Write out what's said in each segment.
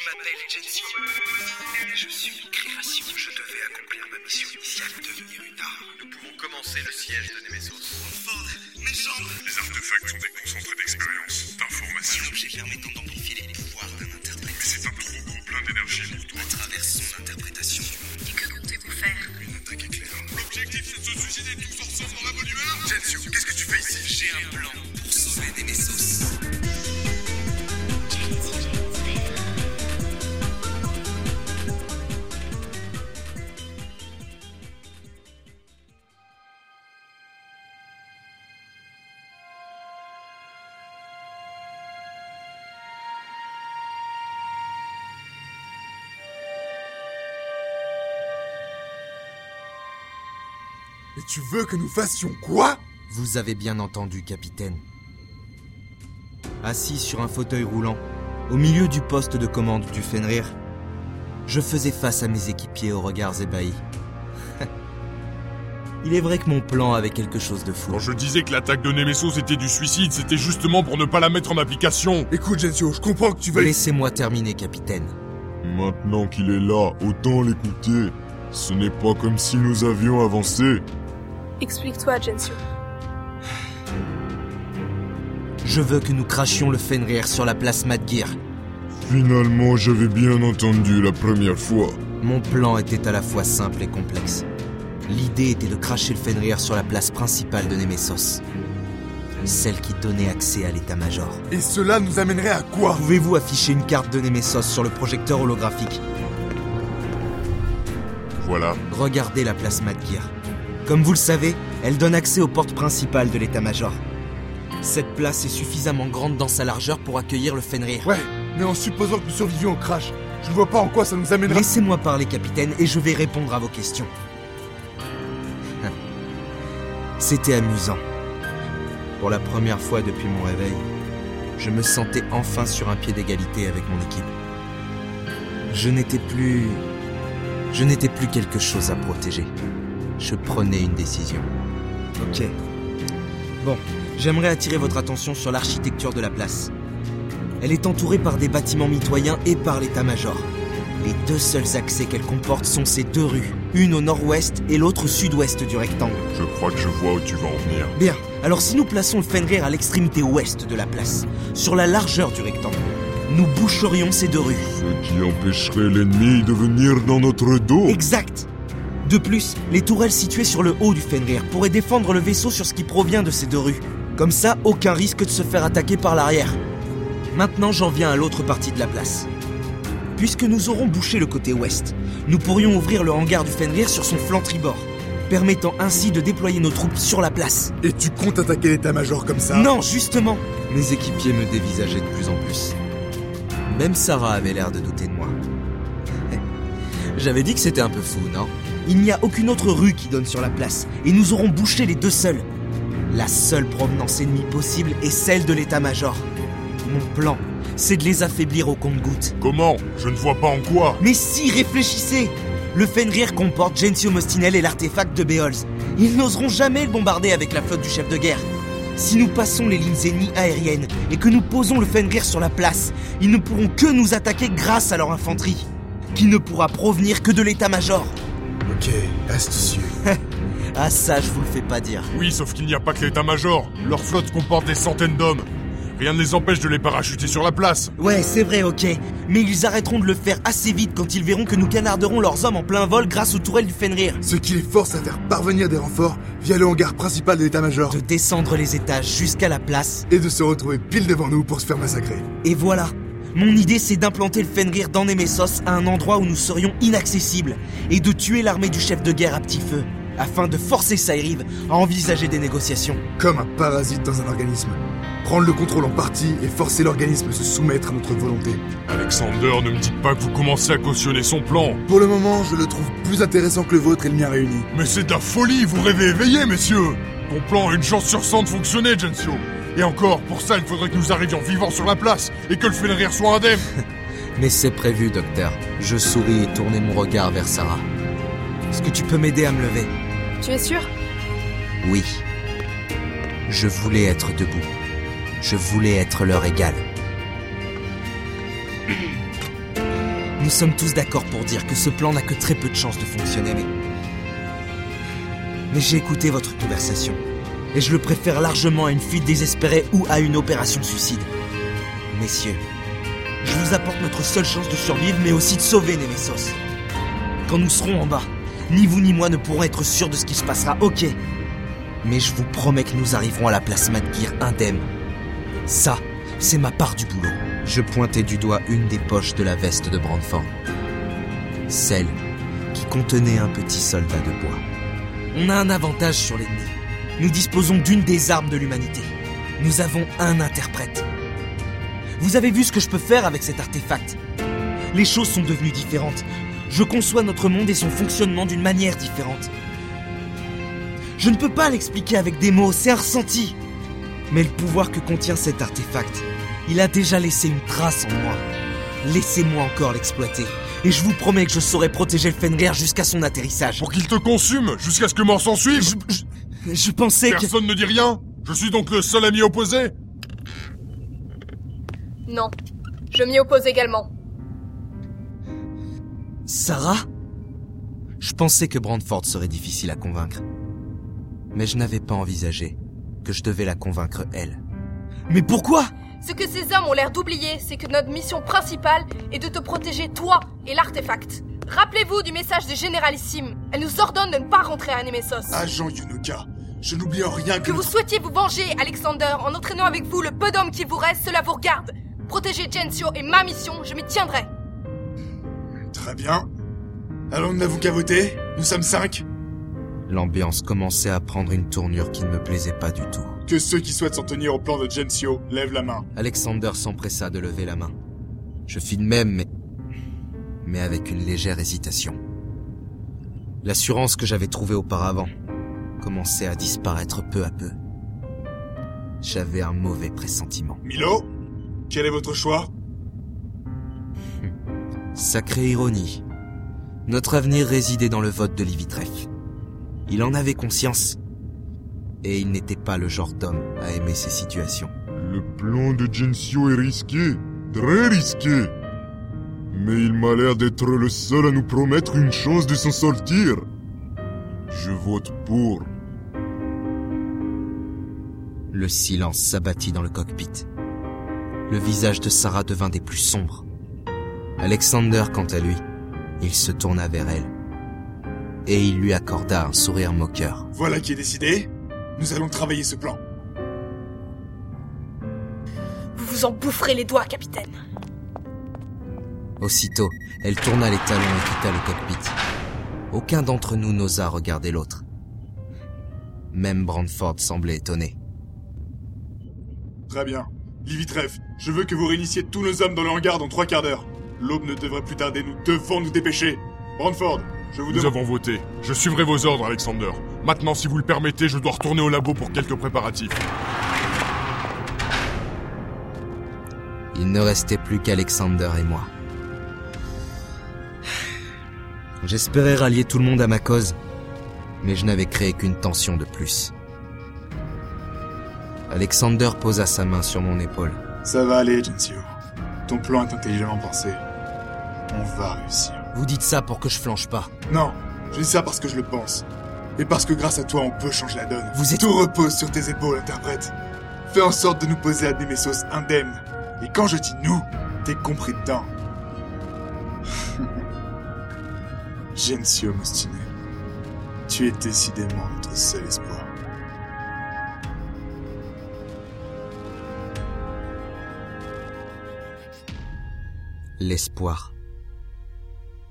Je m'appelle Jensi. Je suis une création. Je devais accomplir ma mission initiale, devenir une arme. Nous pouvons commencer le siège de Nemesos. Ford, mes jambes Les artefacts sont des concentrés d'expérience, d'information. Un objet permettant d'amplifier les pouvoirs d'un interprète. Mais c'est un trop gros plein d'énergie pour toi. À travers son interprétation du monde. Et que comptez-vous faire? Une attaque éclair. L'objectif, c'est de se suicider tous ensemble dans la bonne humeur Jensio, qu'est-ce que tu fais ici? J'ai un plan pour sauver Nemesos. Et tu veux que nous fassions quoi? Vous avez bien entendu, capitaine. Assis sur un fauteuil roulant, au milieu du poste de commande du Fenrir, je faisais face à mes équipiers aux regards ébahis. Il est vrai que mon plan avait quelque chose de fou. Quand je disais que l'attaque de Nemesos était du suicide, c'était justement pour ne pas la mettre en application. Écoute, Gensio, je comprends que tu veuilles... Laissez-moi terminer, capitaine. Maintenant qu'il est là, autant l'écouter. Ce n'est pas comme si nous avions avancé. Explique-toi, Gensio. Je veux que nous crachions le Fenrir sur la place Madgear. Finalement, j'avais bien entendu la première fois. Mon plan était à la fois simple et complexe. L'idée était de cracher le Fenrir sur la place principale de Nemesos. Celle qui donnait accès à l'état-major. Et cela nous amènerait à quoi? Pouvez-vous afficher une carte de Nemesos sur le projecteur holographique? Voilà. Regardez la place Madgear. Comme vous le savez, elle donne accès aux portes principales de l'état-major. Cette place est suffisamment grande dans sa largeur pour accueillir le Fenrir. Ouais, mais en supposant que nous survivions au crash, je ne vois pas en quoi ça nous amènera... Laissez-moi parler, capitaine, et je vais répondre à vos questions. C'était amusant. Pour la première fois depuis mon réveil, je me sentais enfin sur un pied d'égalité avec mon équipe. Je n'étais plus... Je n'étais plus quelque chose à protéger. Je prenais une décision. Ok. Bon, j'aimerais attirer votre attention sur l'architecture de la place. Elle est entourée par des bâtiments mitoyens et par l'état-major. Les deux seuls accès qu'elle comporte sont ces deux rues, une au nord-ouest et l'autre au sud-ouest du rectangle. Je crois que je vois où tu vas en venir. Bien, alors si nous plaçons le Fenrir à l'extrémité ouest de la place, sur la largeur du rectangle, nous boucherions ces deux rues. Ce qui empêcherait l'ennemi de venir dans notre dos. Exact De plus, les tourelles situées sur le haut du Fenrir pourraient défendre le vaisseau sur ce qui provient de ces deux rues. Comme ça, aucun risque de se faire attaquer par l'arrière. Maintenant, j'en viens à l'autre partie de la place. Puisque nous aurons bouché le côté ouest, nous pourrions ouvrir le hangar du Fenrir sur son flanc tribord, permettant ainsi de déployer nos troupes sur la place. Et tu comptes attaquer l'état-major comme ça? Non, justement Mes équipiers me dévisageaient de plus en plus. Même Sarah avait l'air de douter de moi. J'avais dit que c'était un peu fou, non? Il n'y a aucune autre rue qui donne sur la place, et nous aurons bouché les deux seules. La seule provenance ennemie possible est celle de l'état-major. Mon plan, c'est de les affaiblir au compte-gouttes. Comment? Je ne vois pas en quoi. Mais si, réfléchissez Le Fenrir comporte Gensio Mostinel et l'artefact de Beholz. Ils n'oseront jamais le bombarder avec la flotte du chef de guerre. Si nous passons les lignes ennemies aériennes et que nous posons le Fenrir sur la place, ils ne pourront que nous attaquer grâce à leur infanterie, qui ne pourra provenir que de l'état-major. Ok, astucieux. Ah ça, je vous le fais pas dire. Oui, sauf qu'il n'y a pas que l'état-major. Leur flotte comporte des centaines d'hommes. Rien ne les empêche de les parachuter sur la place. Ouais, c'est vrai, ok. Mais ils arrêteront de le faire assez vite quand ils verront que nous canarderons leurs hommes en plein vol grâce aux tourelles du Fenrir. Ce qui les force à faire parvenir des renforts via le hangar principal de l'état-major. De descendre les étages jusqu'à la place. Et de se retrouver pile devant nous pour se faire massacrer. Et voilà. Mon idée, c'est d'implanter le Fenrir dans Nemesos à un endroit où nous serions inaccessibles et de tuer l'armée du chef de guerre à petit feu, afin de forcer Saïriv à envisager des négociations. Comme un parasite dans un organisme. Prendre le contrôle en partie et forcer l'organisme à se soumettre à notre volonté. Alexander, ne me dites pas que vous commencez à cautionner son plan. Pour le moment, je le trouve plus intéressant que le vôtre et le mien réunis. Mais c'est de la folie, vous rêvez éveillé, messieurs Ton plan a une chance sur 100 de fonctionner, Gensio. Et encore, pour ça, il faudrait que nous arrivions vivants sur la place et que le Fenrir soit indemne. Mais c'est prévu, docteur. Je souris et tournai mon regard vers Sarah. Est-ce que tu peux m'aider à me lever? Tu es sûr? Oui. Je voulais être debout. Je voulais être leur égal. Nous sommes tous d'accord pour dire que ce plan n'a que très peu de chances de fonctionner, mais... Mais j'ai écouté votre conversation. Et je le préfère largement à une fuite désespérée ou à une opération suicide. Messieurs, je vous apporte notre seule chance de survivre, mais aussi de sauver Nemesos. Quand nous serons en bas, ni vous ni moi ne pourrons être sûrs de ce qui se passera, ok? Mais je vous promets que nous arriverons à la place Madgear indemne. Ça, c'est ma part du boulot. Je pointais du doigt une des poches de la veste de Brandford. Celle qui contenait un petit soldat de bois. On a un avantage sur l'ennemi. Nous disposons d'une des armes de l'humanité. Nous avons un interprète. Vous avez vu ce que je peux faire avec cet artefact? Les choses sont devenues différentes. Je conçois notre monde et son fonctionnement d'une manière différente. Je ne peux pas l'expliquer avec des mots, c'est un ressenti. Mais le pouvoir que contient cet artefact, il a déjà laissé une trace en moi. Laissez-moi encore l'exploiter. Et je vous promets que je saurai protéger le Fenrir jusqu'à son atterrissage. Pour qu'il te consume, jusqu'à ce que mort s'en suive Je, je- je pensais que... Personne ne dit rien Je suis donc le seul ami opposé Non. Je m'y oppose également. Sarah? Je pensais que Brandford serait difficile à convaincre. Mais je n'avais pas envisagé que je devais la convaincre elle. Mais pourquoi? Ce que ces hommes ont l'air d'oublier, c'est que notre mission principale est de te protéger toi et l'artefact. Rappelez-vous du message du généralissime. Elle nous ordonne de ne pas rentrer à Nemesos. Agent Yunoka, je n'oublie en rien que... Que vous souhaitiez vous venger, Alexander, en entraînant avec vous le peu d'hommes qu'il vous reste, cela vous regarde. Protéger Gensio est ma mission, je m'y tiendrai. Très bien. Alors nous n'avons qu'à voter Nous sommes cinq L'ambiance commençait à prendre une tournure qui ne me plaisait pas du tout. Que ceux qui souhaitent s'en tenir au plan de Gensio lèvent la main. Alexander s'empressa de lever la main. Je fis de même, mais... mais avec une légère hésitation. L'assurance que j'avais trouvée auparavant commençait à disparaître peu à peu. J'avais un mauvais pressentiment. Milo Quel est votre choix? Sacrée ironie. Notre avenir résidait dans le vote de Livitref. Il en avait conscience. Et il n'était pas le genre d'homme à aimer ces situations. Le plan de Gensio est risqué, très risqué. Mais il m'a l'air d'être le seul à nous promettre une chance de s'en sortir. Je vote pour. Le silence s'abattit dans le cockpit. Le visage de Sarah devint des plus sombres. Alexander, quant à lui, il se tourna vers elle. Et il lui accorda un sourire moqueur. Voilà qui est décidé. Nous allons travailler ce plan. Vous vous en boufferez les doigts, capitaine. Aussitôt, elle tourna les talons et quitta le cockpit. Aucun d'entre nous n'osa regarder l'autre. Même Brandford semblait étonné. Très bien. Livitref, je veux que vous réinissiez tous nos hommes dans le hangar dans trois quarts d'heure. L'aube ne devrait plus tarder, nous devons nous dépêcher. Brandford, je vous Nous avons voté. Je suivrai vos ordres, Alexander. Maintenant, si vous le permettez, je dois retourner au labo pour quelques préparatifs. Il ne restait plus qu'Alexander et moi. J'espérais rallier tout le monde à ma cause, mais je n'avais créé qu'une tension de plus. Alexander posa sa main sur mon épaule. Ça va aller, Gensio. Ton plan est intelligemment pensé. On va réussir. Vous dites ça pour que je flanche pas. Non, je dis ça parce que je le pense. Et parce que grâce à toi, on peut changer la donne. Vous êtes- Tout repose sur tes épaules, interprète. Fais en sorte de nous poser à Nemesos indemne. Et quand je dis nous, t'es compris dedans. Gensio Mostiné, tu es décidément notre seul espoir. L'espoir.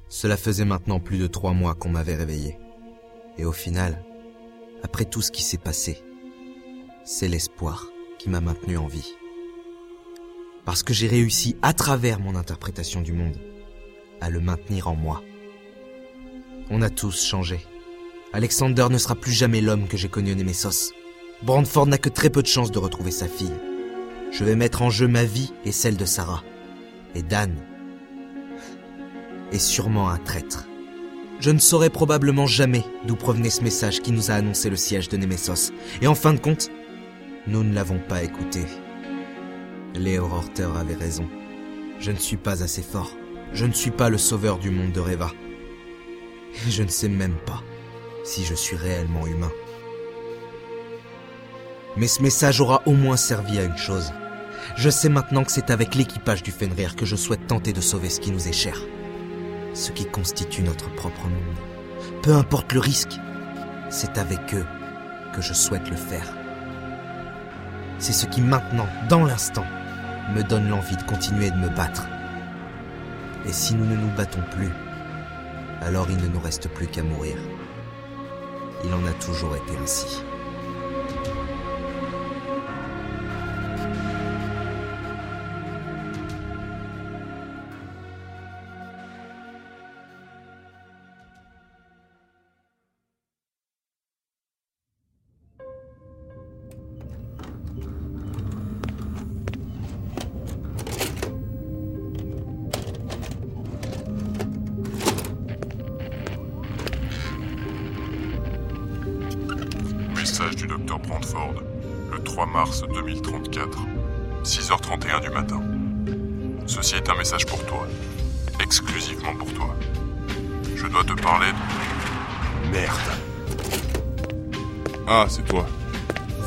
Cela faisait maintenant plus de trois mois qu'on m'avait réveillé. Et au final, après tout ce qui s'est passé, c'est l'espoir qui m'a maintenu en vie. Parce que j'ai réussi, à travers mon interprétation du monde, à le maintenir en moi. On a tous changé. Alexander ne sera plus jamais l'homme que j'ai connu au Nemesos. Brandford n'a que très peu de chances de retrouver sa fille. Je vais mettre en jeu ma vie et celle de Sarah. Et Dan est sûrement un traître. Je ne saurai probablement jamais d'où provenait ce message qui nous a annoncé le siège de Nemesos. Et en fin de compte, nous ne l'avons pas écouté. Léo Horter avait raison. Je ne suis pas assez fort. Je ne suis pas le sauveur du monde de Reva. Et je ne sais même pas si je suis réellement humain. Mais ce message aura au moins servi à une chose. Je sais maintenant que c'est avec l'équipage du Fenrir que je souhaite tenter de sauver ce qui nous est cher. Ce qui constitue notre propre monde. Peu importe le risque, c'est avec eux que je souhaite le faire. C'est ce qui maintenant, dans l'instant, me donne l'envie de continuer de me battre. Et si nous ne nous battons plus, alors il ne nous reste plus qu'à mourir. Il en a toujours été ainsi.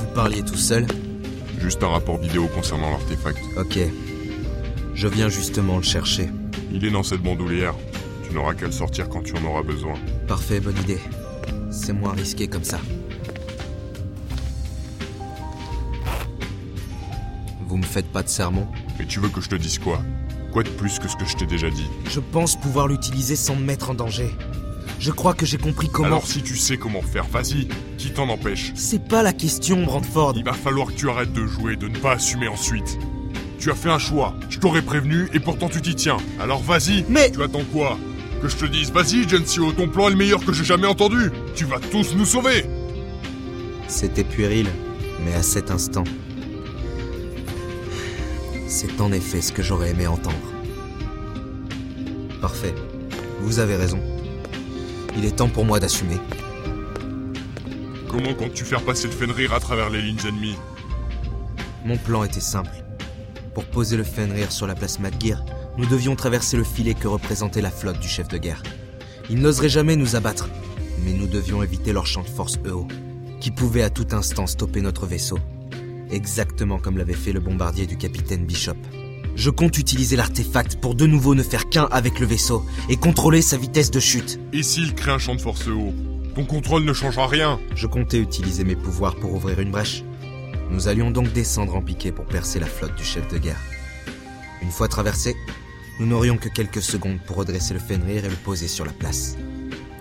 Vous parliez tout seul Juste un rapport vidéo concernant l'artefact. Ok. Je viens justement le chercher. Il est dans cette bandoulière. Tu n'auras qu'à le sortir quand tu en auras besoin. Parfait, bonne idée. C'est moins risqué comme ça. Vous me faites pas de sermon Et tu veux que je te dise quoi? Quoi de plus que ce que je t'ai déjà dit? Je pense pouvoir l'utiliser sans me mettre en danger. Je crois que j'ai compris comment... Alors si tu sais comment faire, vas-y. Qui t'en empêche C'est pas la question, Brandford. Il va falloir que tu arrêtes de jouer, de ne pas assumer ensuite. Tu as fait un choix, je t'aurais prévenu et pourtant tu t'y tiens. Alors vas-y Mais- Tu attends quoi? Que je te dise, vas-y Gensio, ton plan est le meilleur que j'ai jamais entendu Tu vas tous nous sauver C'était puéril, mais à cet instant... C'est en effet ce que j'aurais aimé entendre. Parfait. Vous avez raison. Il est temps pour moi d'assumer. Comment comptes-tu faire passer le Fenrir à travers les lignes ennemies? Mon plan était simple. Pour poser le Fenrir sur la place Madgir, nous devions traverser le filet que représentait la flotte du chef de guerre. Ils n'oseraient jamais nous abattre, mais nous devions éviter leur champ de force EO, qui pouvait à tout instant stopper notre vaisseau, exactement comme l'avait fait le bombardier du capitaine Bishop. Je compte utiliser l'artefact pour de nouveau ne faire qu'un avec le vaisseau et contrôler sa vitesse de chute. Et s'il crée un champ de force haut Ton contrôle ne changera rien Je comptais utiliser mes pouvoirs pour ouvrir une brèche. Nous allions donc descendre en piqué pour percer la flotte du chef de guerre. Une fois traversé, nous n'aurions que quelques secondes pour redresser le Fenrir et le poser sur la place.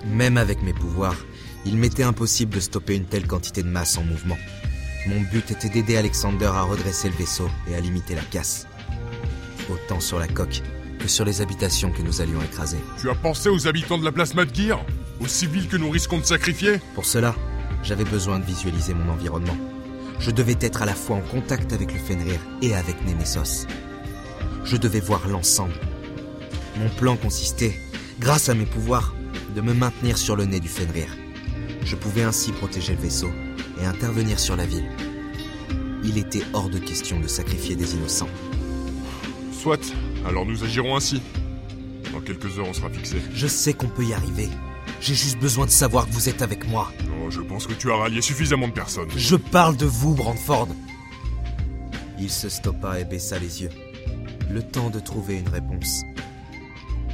Même avec mes pouvoirs, il m'était impossible de stopper une telle quantité de masse en mouvement. Mon but était d'aider Alexander à redresser le vaisseau et à limiter la casse. Autant sur la coque que sur les habitations que nous allions écraser. Tu as pensé aux habitants de la place Madgear Aux civils que nous risquons de sacrifier? Pour cela, j'avais besoin de visualiser mon environnement. Je devais être à la fois en contact avec le Fenrir et avec Nemesos. Je devais voir l'ensemble. Mon plan consistait, grâce à mes pouvoirs, de me maintenir sur le nez du Fenrir. Je pouvais ainsi protéger le vaisseau et intervenir sur la ville. Il était hors de question de sacrifier des innocents. Soit, alors nous agirons ainsi. Dans quelques heures, on sera fixé. Je sais qu'on peut y arriver. J'ai juste besoin de savoir que vous êtes avec moi. Oh, je pense que tu as rallié suffisamment de personnes. Je parle de vous, Brandford. Il se stoppa et baissa les yeux. Le temps de trouver une réponse.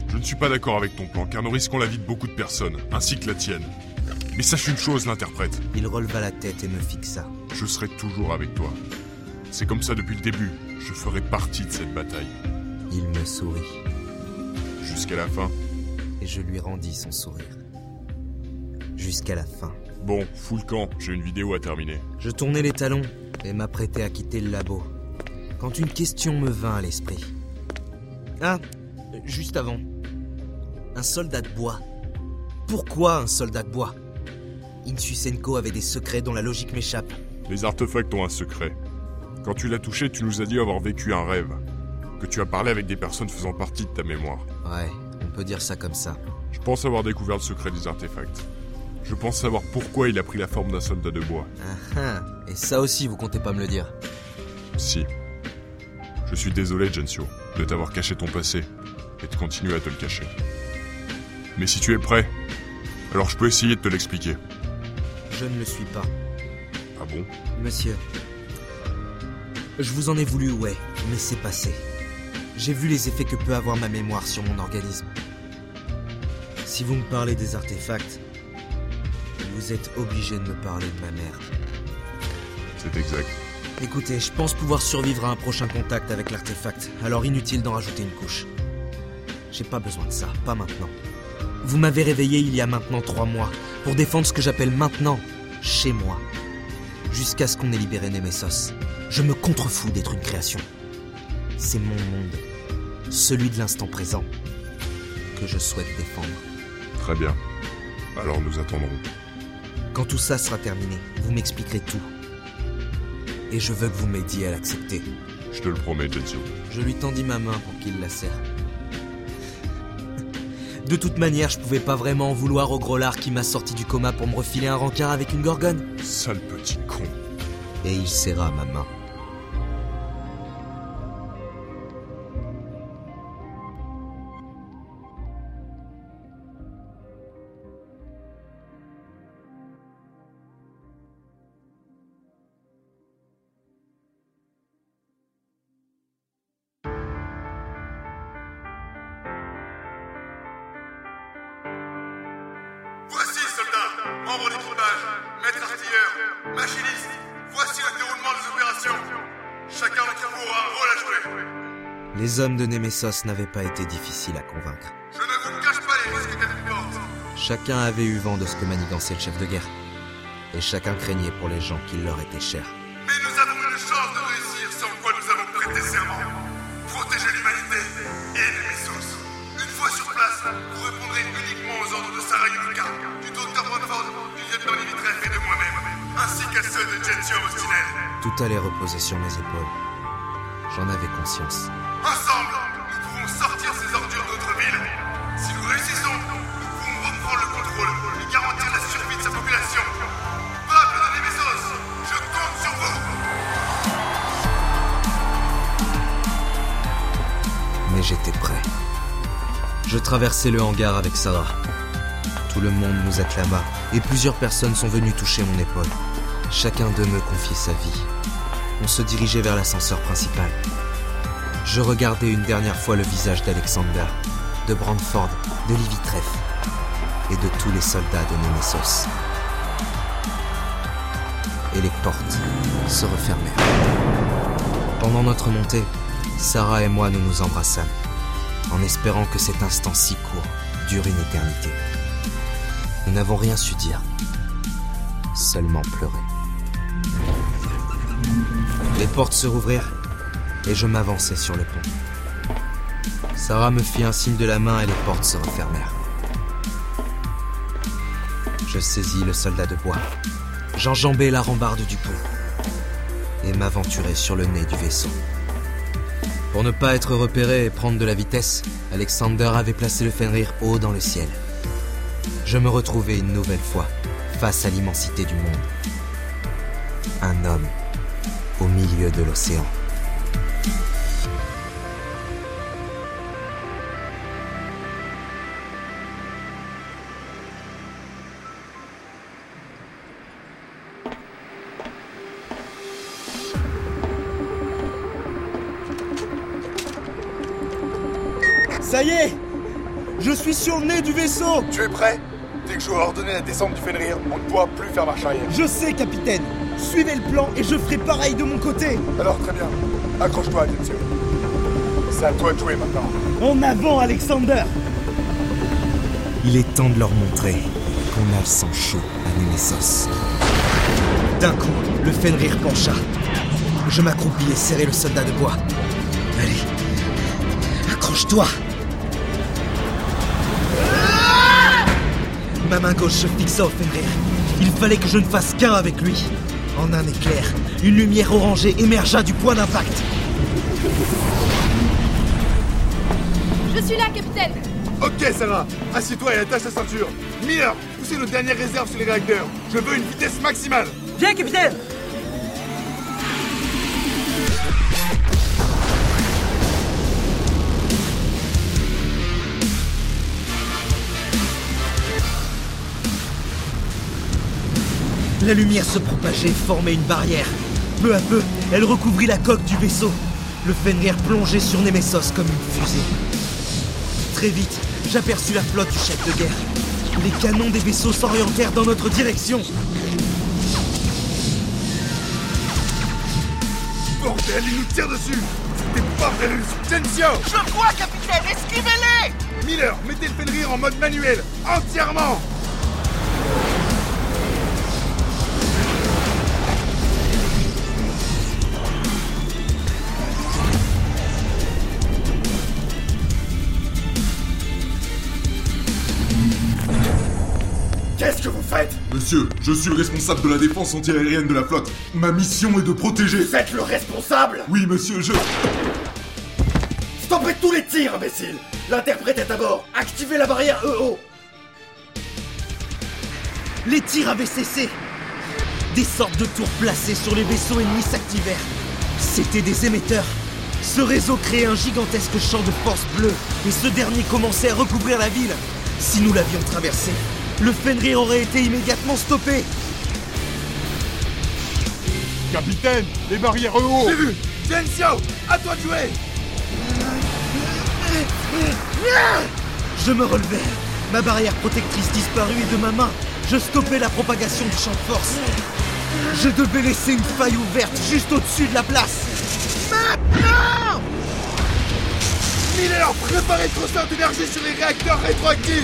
Je ne suis pas d'accord avec ton plan, car nous risquons la vie de beaucoup de personnes, ainsi que la tienne. Mais sache une chose, l'interprète. Il releva la tête et me fixa. Je serai toujours avec toi. C'est comme ça depuis le début. Je ferai partie de cette bataille. Il me sourit Jusqu'à la fin. et je lui rendis son sourire. Jusqu'à la fin. Bon, fous le camp, j'ai une vidéo à terminer. Je tournai les talons et m'apprêtais à quitter le labo. Quand une question me vint à l'esprit. Ah, juste avant. Un soldat de bois. Pourquoi un soldat de bois? Insusenko avait des secrets dont la logique m'échappe. Les artefacts ont un secret. Quand tu l'as touché, tu nous as dit avoir vécu un rêve. Que tu as parlé avec des personnes faisant partie de ta mémoire. Ouais, on peut dire ça comme ça. Je pense avoir découvert le secret des artefacts. Je pense savoir pourquoi il a pris la forme d'un soldat de bois. Ah ah, et ça aussi vous comptez pas me le dire. Si. Je suis désolé, Gensio, de t'avoir caché ton passé. et de continuer à te le cacher. Mais si tu es prêt, alors je peux essayer de te l'expliquer. Je ne le suis pas. Ah bon? Monsieur. Je vous en ai voulu, ouais, mais c'est passé. J'ai vu les effets que peut avoir ma mémoire sur mon organisme. Si vous me parlez des artefacts, vous êtes obligé de me parler de ma mère. C'est exact. Écoutez, je pense pouvoir survivre à un prochain contact avec l'artefact, alors inutile d'en rajouter une couche. J'ai pas besoin de ça, pas maintenant. Vous m'avez réveillé il y a maintenant trois mois, pour défendre ce que j'appelle maintenant chez moi. Jusqu'à ce qu'on ait libéré Nemesos. Je me contrefous d'être une création. C'est mon monde, celui de l'instant présent, que je souhaite défendre. Très bien. Alors nous attendrons. Quand tout ça sera terminé, vous m'expliquerez tout. Et je veux que vous m'aidiez à l'accepter. Je te le promets, Gensio. Je lui tendis ma main pour qu'il la serre. De toute manière, je pouvais pas vraiment en vouloir au gros lard qui m'a sorti du coma pour me refiler un rencard avec une gorgone. Sale petit con. Et il serra ma main. Membres d'équipage, maître artilleur, machiniste, voici le déroulement des opérations. Chacun d'entre vous aura un rôle à jouer. Les hommes de Nemesos n'avaient pas été difficiles à convaincre. Je ne vous cache pas les risques qu'elle comporte. Chacun avait eu vent de ce que manigançait le chef de guerre. Et chacun craignait pour les gens qui leur étaient chers. Mais nous avons une chance de réussir sans quoi nous avons prêté serment. Protéger l'humanité et Nemesos. Une fois sur place, vous répondrez uniquement aux ordres de Sarah Yunuka, du docteur de. Tout allait reposer sur mes épaules. J'en avais conscience. Ensemble, nous pouvons sortir ces ordures de notre ville. Si nous réussissons, nous pouvons reprendre le contrôle et garantir la survie de sa population. Peuple de Nemesos, je compte sur vous. Mais j'étais prêt. Je traversai le hangar avec Sarah. Tout le monde nous acclama et plusieurs personnes sont venues toucher mon épaule. Chacun d'eux me confiait sa vie. On se dirigeait vers l'ascenseur principal. Je regardais une dernière fois le visage d'Alexander, de Brandford, de Livy Treff et de tous les soldats de Nemesos. Et les portes se refermèrent. Pendant notre montée, Sarah et moi nous nous embrassâmes, en espérant que cet instant si court dure une éternité. Nous n'avons rien su dire, seulement pleurer. Les portes se rouvrirent et je m'avançai sur le pont. Sarah me fit un signe de la main et les portes se refermèrent. Je saisis le soldat de bois, j'enjambai la rambarde du pont et m'aventurai sur le nez du vaisseau. Pour ne pas être repéré et prendre de la vitesse, Alexander avait placé le Fenrir haut dans le ciel. Je me retrouvais une nouvelle fois face à l'immensité du monde. Un homme milieu de l'océan. Ça y est Je suis sur le nez du vaisseau Tu es prêt? Dès que j'aurai ordonné la descente du Fenrir, on ne pourra plus faire marche arrière. Je sais, capitaine Suivez le plan et je ferai pareil de mon côté Alors très bien. Accroche-toi, Gensio. C'est à toi de jouer maintenant. En avant, Alexander Il est temps de leur montrer qu'on a le sang chaud à Nemesos. D'un coup, le Fenrir pencha. Je m'accroupis et serrai le soldat de bois. Allez, accroche-toi Ma main gauche se fixa au Fenrir. Il fallait que je ne fasse qu'un avec lui. En un éclair, une lumière orangée émergea du point d'impact. Je suis là, capitaine Ok, Sarah, assieds-toi et attache la ceinture. Mire, poussez nos dernières réserves sur les réacteurs. Je veux une vitesse maximale. Bien, capitaine La lumière se propageait, formait une barrière. Peu à peu, elle recouvrit la coque du vaisseau. Le Fenrir plongeait sur Nemesos comme une fusée. Très vite, j'aperçus la flotte du chef de guerre. Les canons des vaisseaux s'orientèrent dans notre direction. Bordel, il nous tire dessus C'était pas prévu Tensio Je vois, capitaine Esquivez-les Miller, mettez le Fenrir en mode manuel Entièrement Monsieur, je suis le responsable de la défense antiaérienne de la flotte. Ma mission est de protéger... Vous êtes le responsable Oui, monsieur, je... Stoppez tous les tirs, imbécile L'interprète est à bord Activez la barrière EO Les tirs avaient cessé. Des sortes de tours placées sur les vaisseaux ennemis s'activèrent. C'étaient des émetteurs. Ce réseau créait un gigantesque champ de force bleue, et ce dernier commençait à recouvrir la ville. Si nous l'avions traversé, le Fenrir aurait été immédiatement stoppé. Capitaine, les barrières EO J'ai vu Tensio À toi de jouer Je me relevai. Ma barrière protectrice disparut et de ma main, je stoppais la propagation du champ de force. Je devais laisser une faille ouverte juste au-dessus de la place. Miller, préparez le transfert d'énergie sur les réacteurs rétroactifs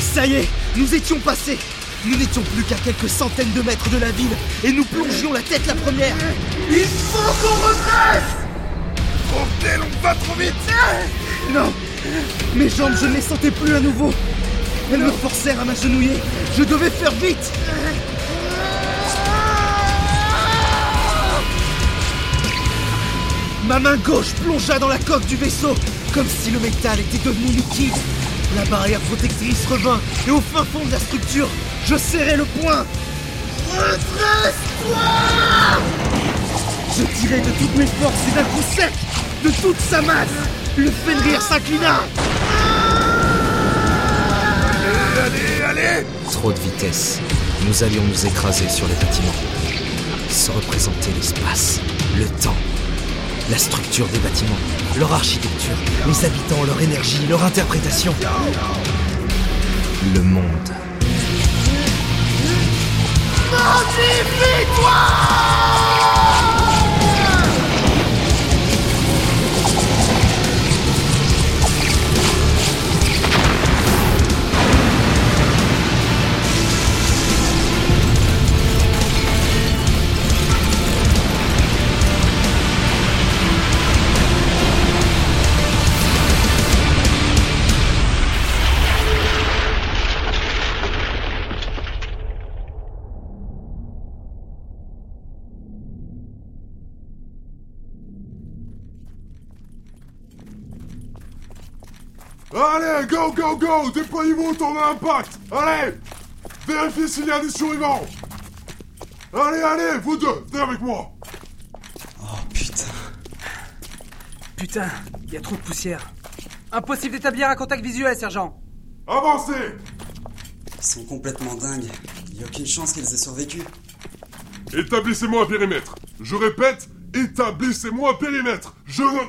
Ça y est, nous étions passés. Nous n'étions plus qu'à quelques centaines de mètres de la ville et nous plongions la tête la première. Il faut qu'on redresse Bordel, on va trop vite Non Mes jambes, je ne les sentais plus à nouveau. Elles me forcèrent à m'agenouiller. Je devais faire vite Ma main gauche plongea dans la coque du vaisseau, comme si le métal était devenu liquide. La barrière protectrice revint, et au fin fond de la structure, je serrai le poing. Redresse-toi Je tirai de toutes mes forces et d'un coup sec, de toute sa masse, le Fenrir s'inclina. Allez, allez Trop de vitesse. Nous allions nous écraser sur les bâtiments. Se représenter l'espace, le temps, la structure des bâtiments, leur architecture, les habitants, leur énergie, leur interprétation. Le monde. Allez, go, go, go Déployez-vous autour de l'impact Allez Vérifiez s'il y a des survivants Allez, allez, vous deux, venez avec moi Oh putain. Putain, il y a trop de poussière. Impossible d'établir un contact visuel, sergent. Avancez Ils sont complètement dingues. Il y a aucune chance qu'ils aient survécu. Établissez-moi un périmètre Je répète, établissez-moi un périmètre Je ne...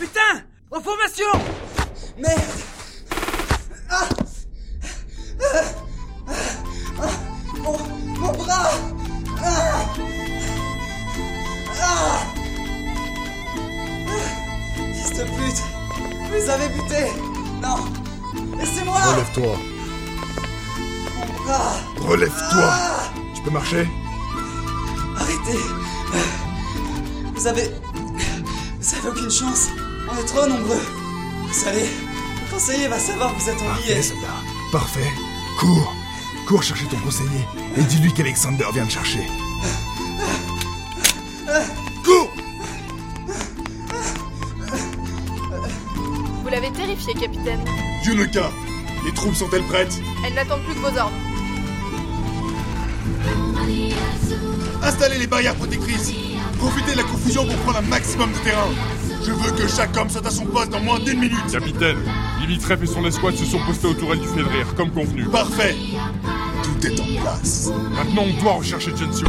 Putain En formation Merde! Ah Ah mon, mon bras! Ah Ah Fils de pute! Vous les avez butés! Non! Laissez-moi! Relève-toi. Mon bras! Relève-toi. Ah Tu peux marcher? Arrêtez! Vous avez... Vous avez aucune chance. On est trop nombreux. Vous allez... Le conseiller va savoir que vous êtes en Parfait, billet. soldat. Parfait. Cours. Cours chercher ton conseiller et dis-lui qu'Alexander vient te chercher. Cours Vous l'avez terrifié, capitaine. Yuneka, les troupes sont-elles prêtes? Elle n'attend plus que vos ordres. Installez les barrières protectrices Profitez de la confusion pour prendre un maximum de terrain. Je veux que chaque homme soit à son poste dans moins d'une minute. Capitaine, Limitref et son escouade se sont postés aux tourelles du Fenrir, comme convenu. Parfait. Tout est en place. Maintenant, on doit rechercher Gensio.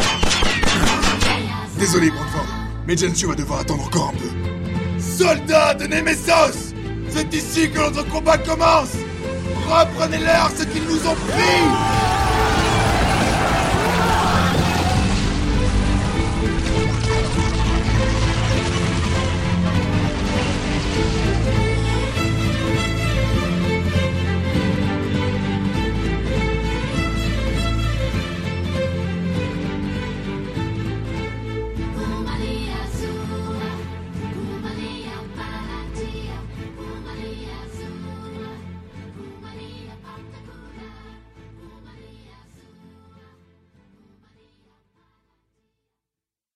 Désolé, Brandford, mais Gensio va devoir attendre encore un peu. Soldats de Nemesos C'est ici que notre combat commence Reprenez-leur ce qu'ils nous ont pris